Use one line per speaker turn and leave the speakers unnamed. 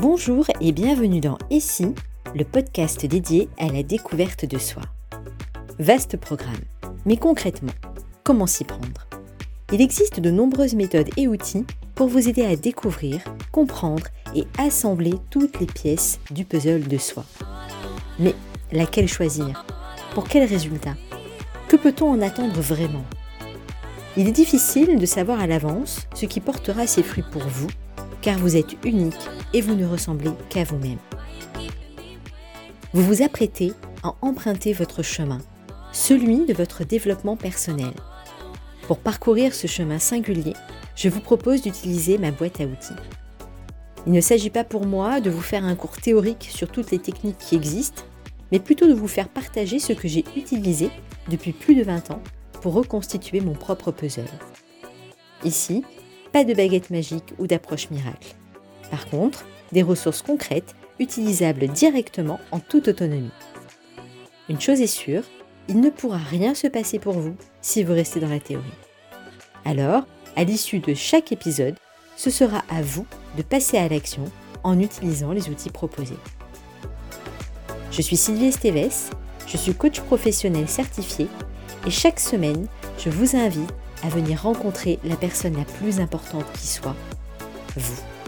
Bonjour et bienvenue dans Ici, le podcast dédié à la découverte de soi. Vaste programme, mais concrètement, comment s'y prendre? Il existe de nombreuses méthodes et outils pour vous aider à découvrir, comprendre et assembler toutes les pièces du puzzle de soi. Mais laquelle choisir? Pour quel résultat? Que peut-on en attendre vraiment? Il est difficile de savoir à l'avance ce qui portera ses fruits pour vous car vous êtes unique et vous ne ressemblez qu'à vous-même. Vous vous apprêtez à emprunter votre chemin, celui de votre développement personnel. Pour parcourir ce chemin singulier, je vous propose d'utiliser ma boîte à outils. Il ne s'agit pas pour moi de vous faire un cours théorique sur toutes les techniques qui existent, mais plutôt de vous faire partager ce que j'ai utilisé depuis plus de 20 ans pour reconstituer mon propre puzzle. Ici, pas de baguette magique ou d'approche miracle. Par contre, des ressources concrètes utilisables directement en toute autonomie. Une chose est sûre, il ne pourra rien se passer pour vous si vous restez dans la théorie. Alors, à l'issue de chaque épisode, ce sera à vous de passer à l'action en utilisant les outils proposés. Je suis Sylvie Esteves, je suis coach professionnel certifié et chaque semaine, je vous invite à venir rencontrer la personne la plus importante qui soit, vous.